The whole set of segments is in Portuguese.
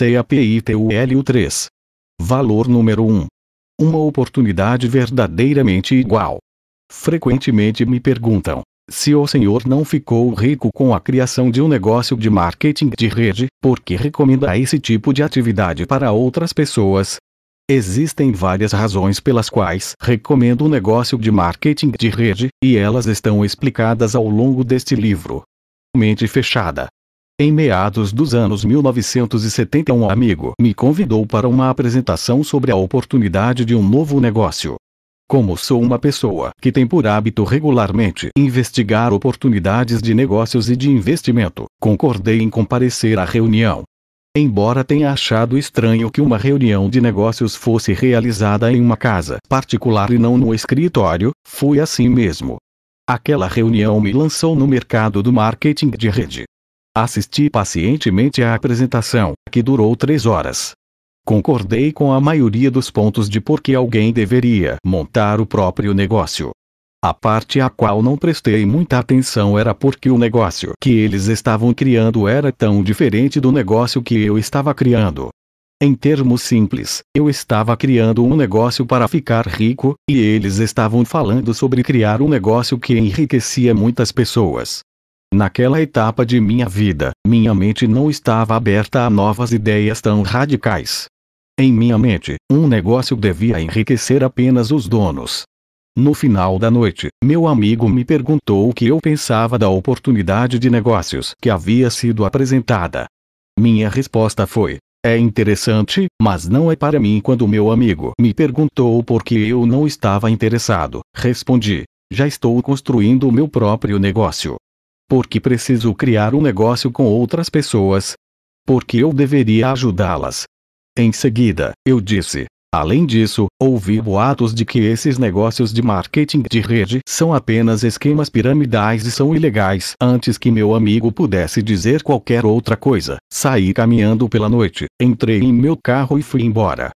CAPITULU 3. Valor número 1. Uma oportunidade verdadeiramente igual. Frequentemente me perguntam: se o senhor não ficou rico com a criação de um negócio de marketing de rede, por que recomenda esse tipo de atividade para outras pessoas? Existem várias razões pelas quais recomendo o um negócio de marketing de rede, e elas estão explicadas ao longo deste livro. Mente fechada. Em meados dos anos 1970, um amigo me convidou para uma apresentação sobre a oportunidade de um novo negócio. Como sou uma pessoa que tem por hábito regularmente investigar oportunidades de negócios e de investimento, concordei em comparecer à reunião. Embora tenha achado estranho que uma reunião de negócios fosse realizada em uma casa particular e não no escritório, fui assim mesmo. Aquela reunião me lançou no mercado do marketing de rede. Assisti pacientemente à apresentação, que durou três horas. Concordei com a maioria dos pontos de por que alguém deveria montar o próprio negócio. A parte a qual não prestei muita atenção era porque o negócio que eles estavam criando era tão diferente do negócio que eu estava criando. Em termos simples, eu estava criando um negócio para ficar rico, e eles estavam falando sobre criar um negócio que enriquecia muitas pessoas. Naquela etapa de minha vida, minha mente não estava aberta a novas ideias tão radicais. Em minha mente, um negócio devia enriquecer apenas os donos. No final da noite, meu amigo me perguntou o que eu pensava da oportunidade de negócios que havia sido apresentada. Minha resposta foi: é interessante, mas não é para mim. Quando meu amigo me perguntou por que eu não estava interessado, respondi: já estou construindo o meu próprio negócio. Porque preciso criar um negócio com outras pessoas. Porque eu deveria ajudá-las. Em seguida, eu disse: Além disso, ouvi boatos de que esses negócios de marketing de rede são apenas esquemas piramidais e são ilegais. Antes que meu amigo pudesse dizer qualquer outra coisa, saí caminhando pela noite, entrei em meu carro e fui embora.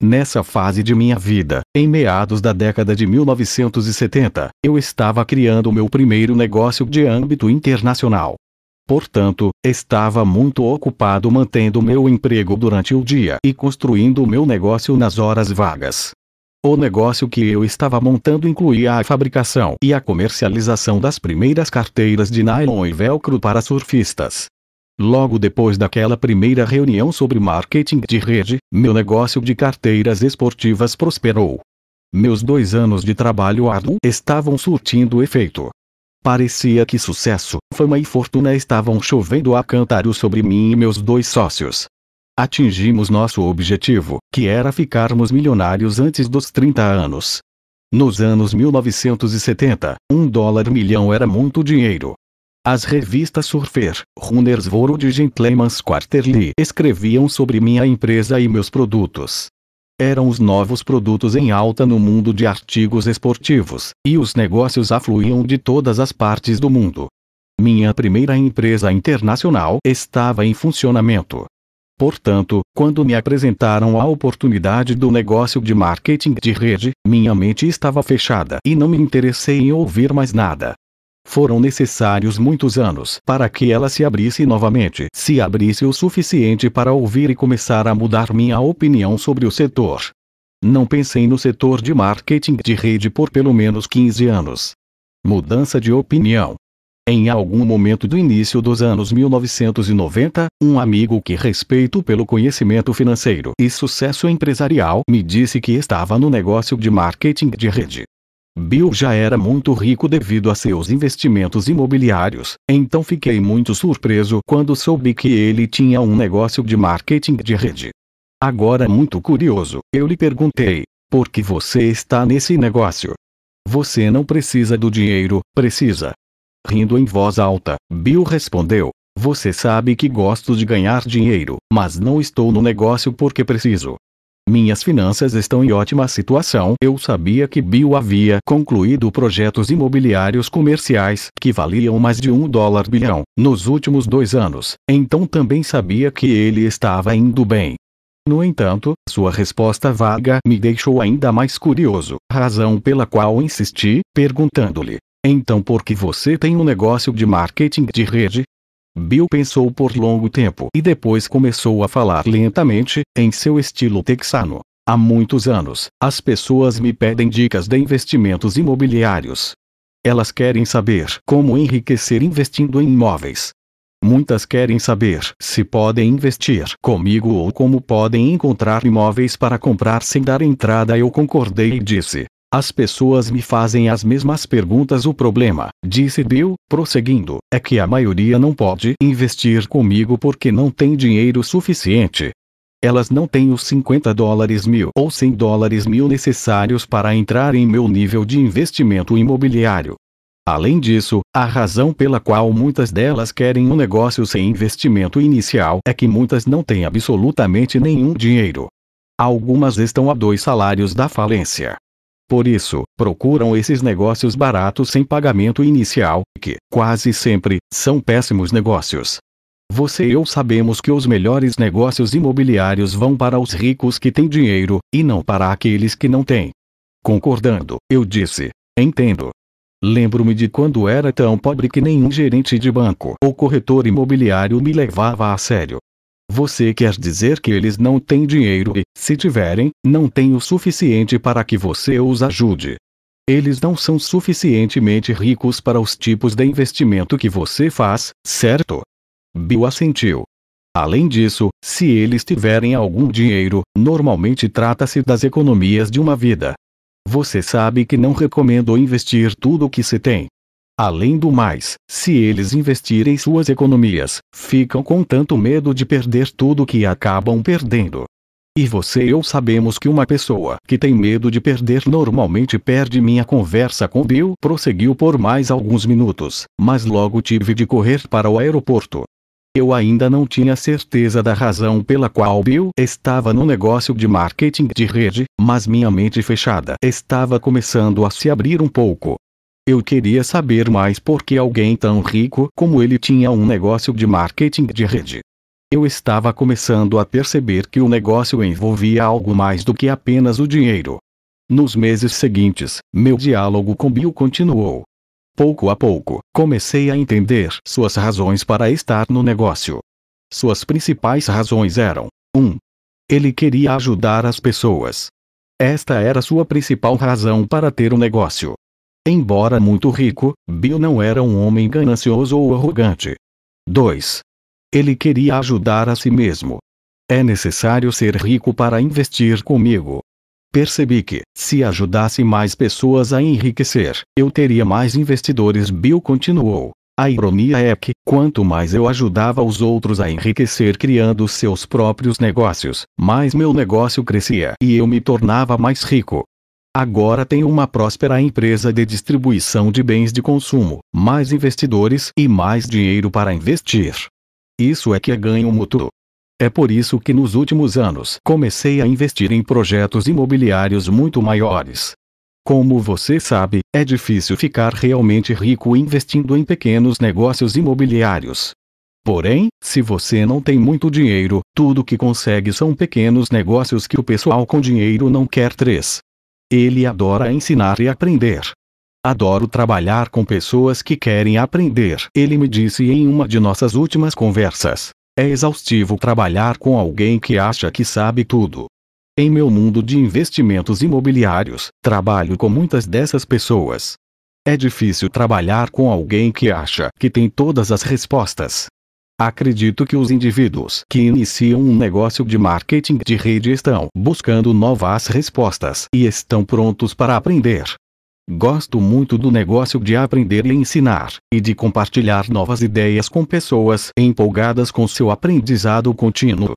Nessa fase de minha vida, em meados da década de 1970, eu estava criando meu primeiro negócio de âmbito internacional. Portanto, estava muito ocupado mantendo meu emprego durante o dia e construindo meu negócio nas horas vagas. O negócio que eu estava montando incluía a fabricação e a comercialização das primeiras carteiras de nylon e velcro para surfistas. Logo depois daquela primeira reunião sobre marketing de rede, meu negócio de carteiras esportivas prosperou. Meus dois anos de trabalho árduo estavam surtindo efeito. Parecia que sucesso, fama e fortuna estavam chovendo a cantaros sobre mim e meus dois sócios. Atingimos nosso objetivo, que era ficarmos milionários antes dos 30 anos. Nos anos 1970, um dólar milhão era muito dinheiro. As revistas Surfer, Runners World e Gentleman's Quarterly escreviam sobre minha empresa e meus produtos. Eram os novos produtos em alta no mundo de artigos esportivos, e os negócios afluíam de todas as partes do mundo. Minha primeira empresa internacional estava em funcionamento. Portanto, quando me apresentaram a oportunidade do negócio de marketing de rede, minha mente estava fechada e não me interessei em ouvir mais nada. Foram necessários muitos anos para que ela se abrisse novamente, se abrisse o suficiente para ouvir e começar a mudar minha opinião sobre o setor. Não pensei no setor de marketing de rede por pelo menos 15 anos. Mudança de opinião. Em algum momento do início dos anos 1990, um amigo que respeito pelo conhecimento financeiro e sucesso empresarial me disse que estava no negócio de marketing de rede. Bill já era muito rico devido a seus investimentos imobiliários, então fiquei muito surpreso quando soube que ele tinha um negócio de marketing de rede. Agora, muito curioso, eu lhe perguntei: por que você está nesse negócio? Você não precisa do dinheiro, precisa. Rindo em voz alta, Bill respondeu: Você sabe que gosto de ganhar dinheiro, mas não estou no negócio porque preciso. Minhas finanças estão em ótima situação. Eu sabia que Bill havia concluído projetos imobiliários comerciais que valiam mais de um dólar bilhão nos últimos dois anos, então também sabia que ele estava indo bem. No entanto, sua resposta vaga me deixou ainda mais curioso, razão pela qual insisti, perguntando-lhe: Então por que você tem um negócio de marketing de rede? Bill pensou por longo tempo e depois começou a falar lentamente, em seu estilo texano. Há muitos anos, as pessoas me pedem dicas de investimentos imobiliários. Elas querem saber como enriquecer investindo em imóveis. Muitas querem saber se podem investir comigo ou como podem encontrar imóveis para comprar sem dar entrada. Eu concordei e disse: As pessoas me fazem as mesmas perguntas. O problema, disse Bill, prosseguindo, é que a maioria não pode investir comigo porque não tem dinheiro suficiente. Elas não têm os 50 dólares mil ou 100 dólares mil necessários para entrar em meu nível de investimento imobiliário. Além disso, a razão pela qual muitas delas querem um negócio sem investimento inicial é que muitas não têm absolutamente nenhum dinheiro. Algumas estão a dois salários da falência. Por isso, procuram esses negócios baratos sem pagamento inicial, que, quase sempre, são péssimos negócios. Você e eu sabemos que os melhores negócios imobiliários vão para os ricos que têm dinheiro, e não para aqueles que não têm. Concordando, eu disse: Entendo. Lembro-me de quando era tão pobre que nenhum gerente de banco ou corretor imobiliário me levava a sério. Você quer dizer que eles não têm dinheiro e, se tiverem, não têm o suficiente para que você os ajude. Eles não são suficientemente ricos para os tipos de investimento que você faz, certo? Bill assentiu. Além disso, se eles tiverem algum dinheiro, normalmente trata-se das economias de uma vida, você sabe que não recomendo investir tudo o que se tem. Além do mais, se eles investirem suas economias, ficam com tanto medo de perder tudo que acabam perdendo. E você e eu sabemos que uma pessoa que tem medo de perder normalmente perde. Minha conversa com Bill prosseguiu por mais alguns minutos, mas logo tive de correr para o aeroporto. Eu ainda não tinha certeza da razão pela qual Bill estava no negócio de marketing de rede, mas minha mente fechada estava começando a se abrir um pouco. Eu queria saber mais porque alguém tão rico como ele tinha um negócio de marketing de rede. Eu estava começando a perceber que o negócio envolvia algo mais do que apenas o dinheiro. Nos meses seguintes, meu diálogo com Bill continuou. Pouco a pouco, comecei a entender suas razões para estar no negócio. Suas principais razões eram: 1. Um, ele queria ajudar as pessoas. Esta era sua principal razão para ter um negócio. Embora muito rico, Bill não era um homem ganancioso ou arrogante. 2. Ele queria ajudar a si mesmo. É necessário ser rico para investir comigo. Percebi que, se ajudasse mais pessoas a enriquecer, eu teria mais investidores. Bill continuou. A ironia é que, quanto mais eu ajudava os outros a enriquecer criando seus próprios negócios, mais meu negócio crescia e eu me tornava mais rico. Agora tenho uma próspera empresa de distribuição de bens de consumo, mais investidores e mais dinheiro para investir. Isso é que é ganho mútuo. É por isso que nos últimos anos comecei a investir em projetos imobiliários muito maiores. Como você sabe, é difícil ficar realmente rico investindo em pequenos negócios imobiliários. Porém, se você não tem muito dinheiro, tudo que consegue são pequenos negócios que o pessoal com dinheiro não quer. 3. Ele adora ensinar e aprender. Adoro trabalhar com pessoas que querem aprender, ele me disse em uma de nossas últimas conversas. É exaustivo trabalhar com alguém que acha que sabe tudo. Em meu mundo de investimentos imobiliários, trabalho com muitas dessas pessoas. É difícil trabalhar com alguém que acha que tem todas as respostas. Acredito que os indivíduos que iniciam um negócio de marketing de rede estão buscando novas respostas e estão prontos para aprender. Gosto muito do negócio de aprender e ensinar, e de compartilhar novas ideias com pessoas empolgadas com seu aprendizado contínuo.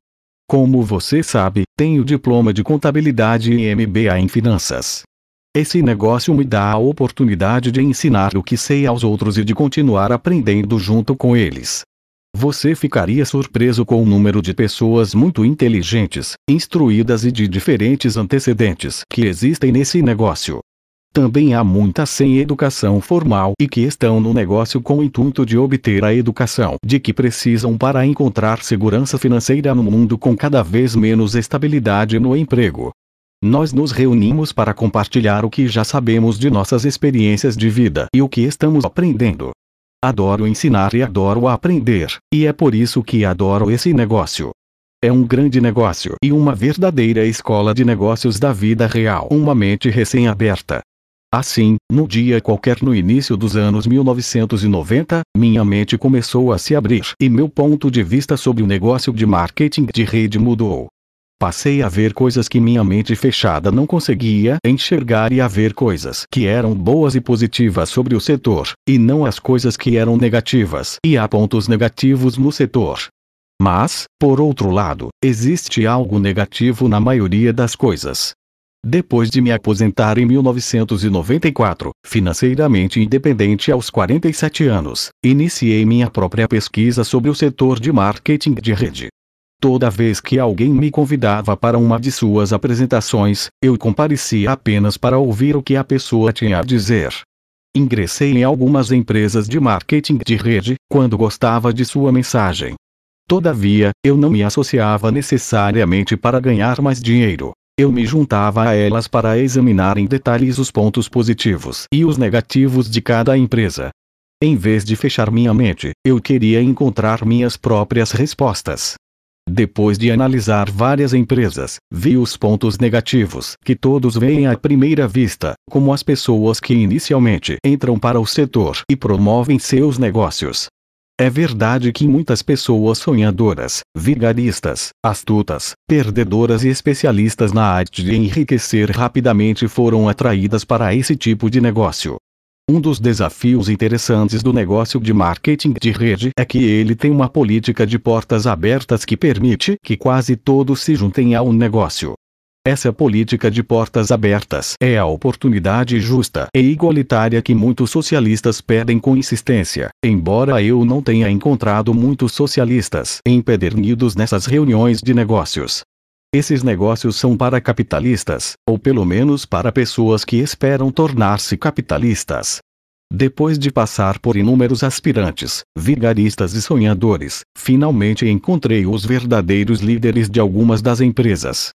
Como você sabe, tenho diploma de contabilidade e MBA em finanças. Esse negócio me dá a oportunidade de ensinar o que sei aos outros e de continuar aprendendo junto com eles. Você ficaria surpreso com o número de pessoas muito inteligentes, instruídas e de diferentes antecedentes que existem nesse negócio. Também há muitas sem educação formal e que estão no negócio com o intuito de obter a educação de que precisam para encontrar segurança financeira no mundo com cada vez menos estabilidade no emprego. Nós nos reunimos para compartilhar o que já sabemos de nossas experiências de vida e o que estamos aprendendo. Adoro ensinar e adoro aprender, e é por isso que adoro esse negócio. É um grande negócio e uma verdadeira escola de negócios da vida real. Uma mente recém-aberta. Assim, num dia qualquer no início dos anos 1990, minha mente começou a se abrir e meu ponto de vista sobre o negócio de marketing de rede mudou. Passei a ver coisas que minha mente fechada não conseguia enxergar e a ver coisas que eram boas e positivas sobre o setor, e não as coisas que eram negativas, e há pontos negativos no setor. Mas, por outro lado, existe algo negativo na maioria das coisas. Depois de me aposentar em 1994, financeiramente independente aos 47 anos, iniciei minha própria pesquisa sobre o setor de marketing de rede. Toda vez que alguém me convidava para uma de suas apresentações, eu comparecia apenas para ouvir o que a pessoa tinha a dizer. Ingressei em algumas empresas de marketing de rede, quando gostava de sua mensagem. Todavia, eu não me associava necessariamente para ganhar mais dinheiro. Eu me juntava a elas para examinar em detalhes os pontos positivos e os negativos de cada empresa. Em vez de fechar minha mente, eu queria encontrar minhas próprias respostas. Depois de analisar várias empresas, vi os pontos negativos que todos veem à primeira vista, como as pessoas que inicialmente entram para o setor e promovem seus negócios. É verdade que muitas pessoas sonhadoras, vigaristas, astutas, perdedoras e especialistas na arte de enriquecer rapidamente foram atraídas para esse tipo de negócio. Um dos desafios interessantes do negócio de marketing de rede é que ele tem uma política de portas abertas que permite que quase todos se juntem ao negócio. Essa política de portas abertas é a oportunidade justa e igualitária que muitos socialistas pedem com insistência, embora eu não tenha encontrado muitos socialistas empedernidos nessas reuniões de negócios. Esses negócios são para capitalistas, ou pelo menos para pessoas que esperam tornar-se capitalistas. Depois de passar por inúmeros aspirantes, vigaristas e sonhadores, finalmente encontrei os verdadeiros líderes de algumas das empresas.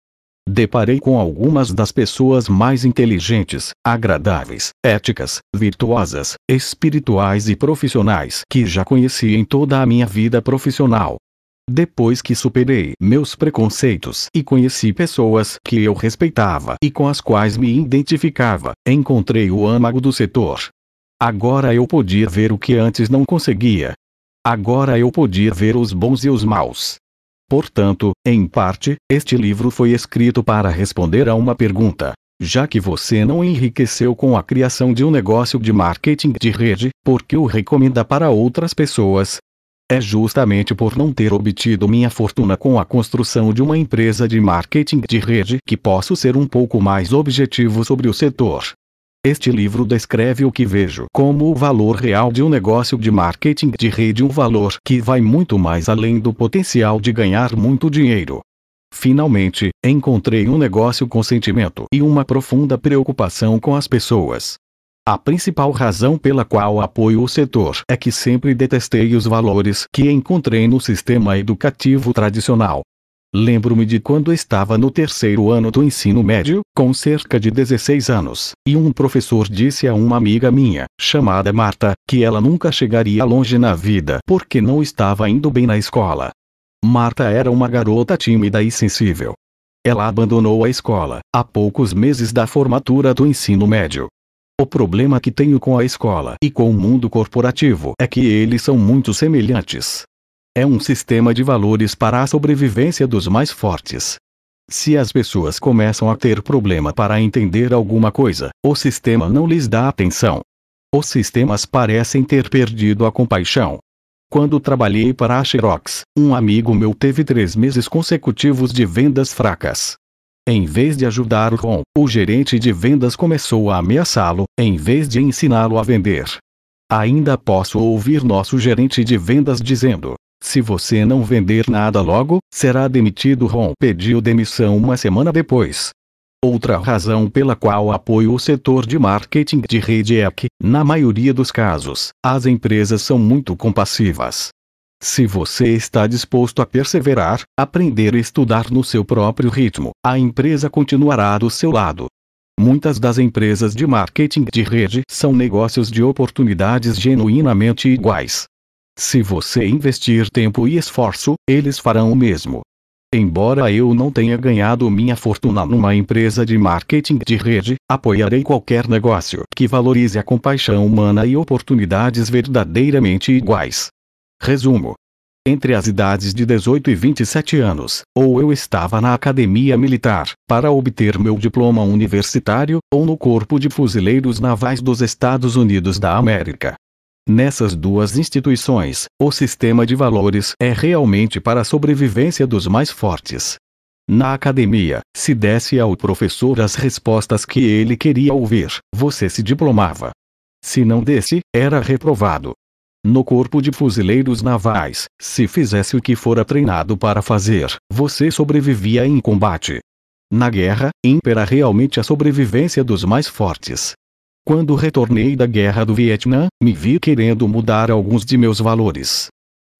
Deparei com algumas das pessoas mais inteligentes, agradáveis, éticas, virtuosas, espirituais e profissionais que já conheci em toda a minha vida profissional. Depois que superei meus preconceitos e conheci pessoas que eu respeitava e com as quais me identificava, encontrei o âmago do setor. Agora eu podia ver o que antes não conseguia. Agora eu podia ver os bons e os maus. Portanto, em parte, este livro foi escrito para responder a uma pergunta. Já que você não enriqueceu com a criação de um negócio de marketing de rede, por que o recomenda para outras pessoas? É justamente por não ter obtido minha fortuna com a construção de uma empresa de marketing de rede que posso ser um pouco mais objetivo sobre o setor. Este livro descreve o que vejo como o valor real de um negócio de marketing de rede, um valor que vai muito mais além do potencial de ganhar muito dinheiro. Finalmente, encontrei um negócio com sentimento e uma profunda preocupação com as pessoas. A principal razão pela qual apoio o setor é que sempre detestei os valores que encontrei no sistema educativo tradicional. Lembro-me de quando estava no terceiro ano do ensino médio, com cerca de 16 anos, e um professor disse a uma amiga minha, chamada Marta, que ela nunca chegaria longe na vida porque não estava indo bem na escola. Marta era uma garota tímida e sensível. Ela abandonou a escola, há poucos meses da formatura do ensino médio, o problema que tenho com a escola e com o mundo corporativo é que eles são muito semelhantes. É um sistema de valores para a sobrevivência dos mais fortes. Se as pessoas começam a ter problema para entender alguma coisa, o sistema não lhes dá atenção. Os sistemas parecem ter perdido a compaixão. Quando trabalhei para a Xerox, um amigo meu teve três meses consecutivos de vendas fracas. Em vez de ajudar o Ron, o gerente de vendas começou a ameaçá-lo, em vez de ensiná-lo a vender. Ainda posso ouvir nosso gerente de vendas dizendo: se você não vender nada logo, será demitido. Ron pediu demissão uma semana depois. Outra razão pela qual apoio o setor de marketing de rede é que, na maioria dos casos, as empresas são muito compassivas. Se você está disposto a perseverar, aprender e estudar no seu próprio ritmo, a empresa continuará do seu lado. Muitas das empresas de marketing de rede são negócios de oportunidades genuinamente iguais. Se você investir tempo e esforço, eles farão o mesmo. Embora eu não tenha ganhado minha fortuna numa empresa de marketing de rede, apoiarei qualquer negócio que valorize a compaixão humana e oportunidades verdadeiramente iguais. Resumo: entre as idades de 18 e 27 anos, ou eu estava na academia militar, para obter meu diploma universitário, ou no Corpo de Fuzileiros Navais dos Estados Unidos da América. Nessas duas instituições, o sistema de valores é realmente para a sobrevivência dos mais fortes. Na academia, se desse ao professor as respostas que ele queria ouvir, você se diplomava. Se não desse, era reprovado no corpo de fuzileiros navais, se fizesse o que fora treinado para fazer, você sobrevivia em combate. Na guerra, impera realmente a sobrevivência dos mais fortes. Quando retornei da guerra do Vietnã, me vi querendo mudar alguns de meus valores.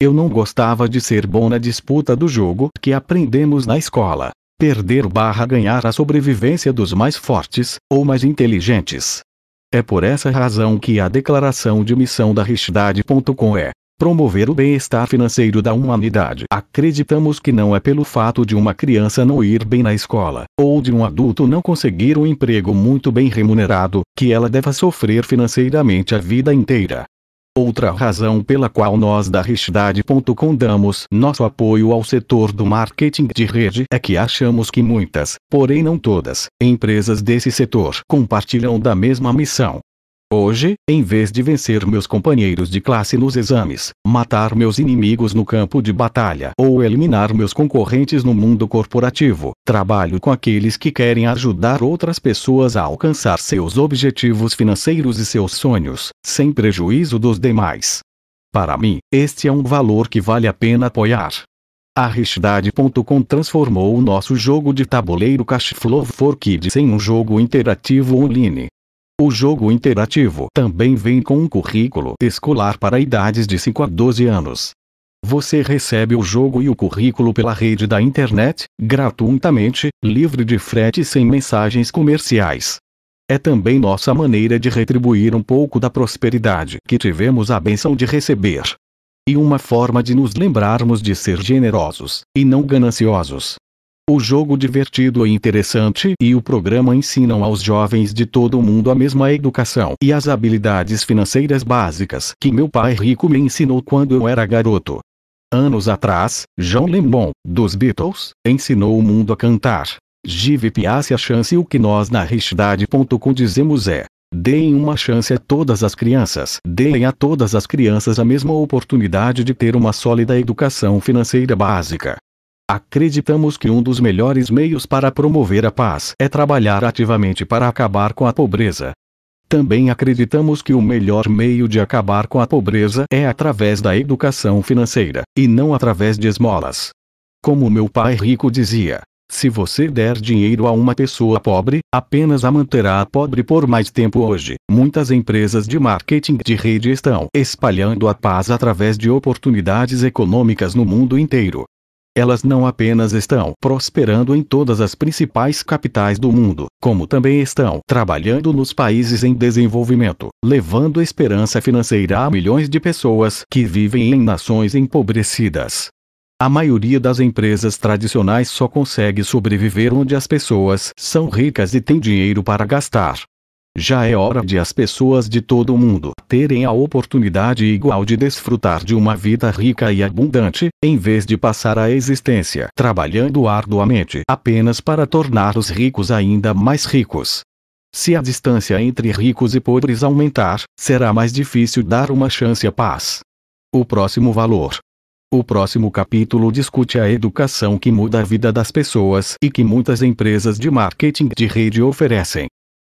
Eu não gostava de ser bom na disputa do jogo que aprendemos na escola. Perder barra ganhar a sobrevivência dos mais fortes, ou mais inteligentes. É por essa razão que a declaração de missão da Richdade.com é promover o bem-estar financeiro da humanidade. Acreditamos que não é pelo fato de uma criança não ir bem na escola, ou de um adulto não conseguir um emprego muito bem remunerado, que ela deva sofrer financeiramente a vida inteira. Outra razão pela qual nós da Richdade.com damos nosso apoio ao setor do marketing de rede é que achamos que muitas, porém não todas, empresas desse setor compartilham da mesma missão. Hoje, em vez de vencer meus companheiros de classe nos exames, matar meus inimigos no campo de batalha ou eliminar meus concorrentes no mundo corporativo, trabalho com aqueles que querem ajudar outras pessoas a alcançar seus objetivos financeiros e seus sonhos, sem prejuízo dos demais. Para mim, este é um valor que vale a pena apoiar. A Richdade.com transformou o nosso jogo de tabuleiro Cashflow for Kids em um jogo interativo online, o jogo interativo também vem com um currículo escolar para idades de 5 a 12 anos. Você recebe o jogo e o currículo pela rede da internet, gratuitamente, livre de frete sem mensagens comerciais. É também nossa maneira de retribuir um pouco da prosperidade que tivemos a benção de receber. E uma forma de nos lembrarmos de ser generosos, e não gananciosos. O jogo divertido e interessante e o programa ensinam aos jovens de todo o mundo a mesma educação e as habilidades financeiras básicas que meu pai rico me ensinou quando eu era garoto. Anos atrás, John Lennon, dos Beatles, ensinou o mundo a cantar. Give Piace a chance e o que nós na Richdade.com dizemos é Deem uma chance a todas as crianças. Deem a todas as crianças a mesma oportunidade de ter uma sólida educação financeira básica. Acreditamos que um dos melhores meios para promover a paz é trabalhar ativamente para acabar com a pobreza. Também acreditamos que o melhor meio de acabar com a pobreza é através da educação financeira, e não através de esmolas. Como meu pai rico dizia, se você der dinheiro a uma pessoa pobre, apenas a manterá pobre por mais tempo hoje. Muitas empresas de marketing de rede estão espalhando a paz através de oportunidades econômicas no mundo inteiro elas não apenas estão prosperando em todas as principais capitais do mundo, como também estão trabalhando nos países em desenvolvimento, levando esperança financeira a milhões de pessoas que vivem em nações empobrecidas. A maioria das empresas tradicionais só consegue sobreviver onde as pessoas são ricas e têm dinheiro para gastar. Já é hora de as pessoas de todo o mundo terem a oportunidade igual de desfrutar de uma vida rica e abundante, em vez de passar a existência trabalhando arduamente apenas para tornar os ricos ainda mais ricos. Se a distância entre ricos e pobres aumentar, será mais difícil dar uma chance à paz. O próximo valor. O próximo capítulo discute a educação que muda a vida das pessoas e que muitas empresas de marketing de rede oferecem.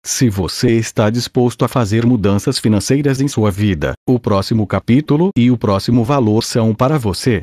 Se você está disposto a fazer mudanças financeiras em sua vida, o próximo capítulo e o próximo valor são para você.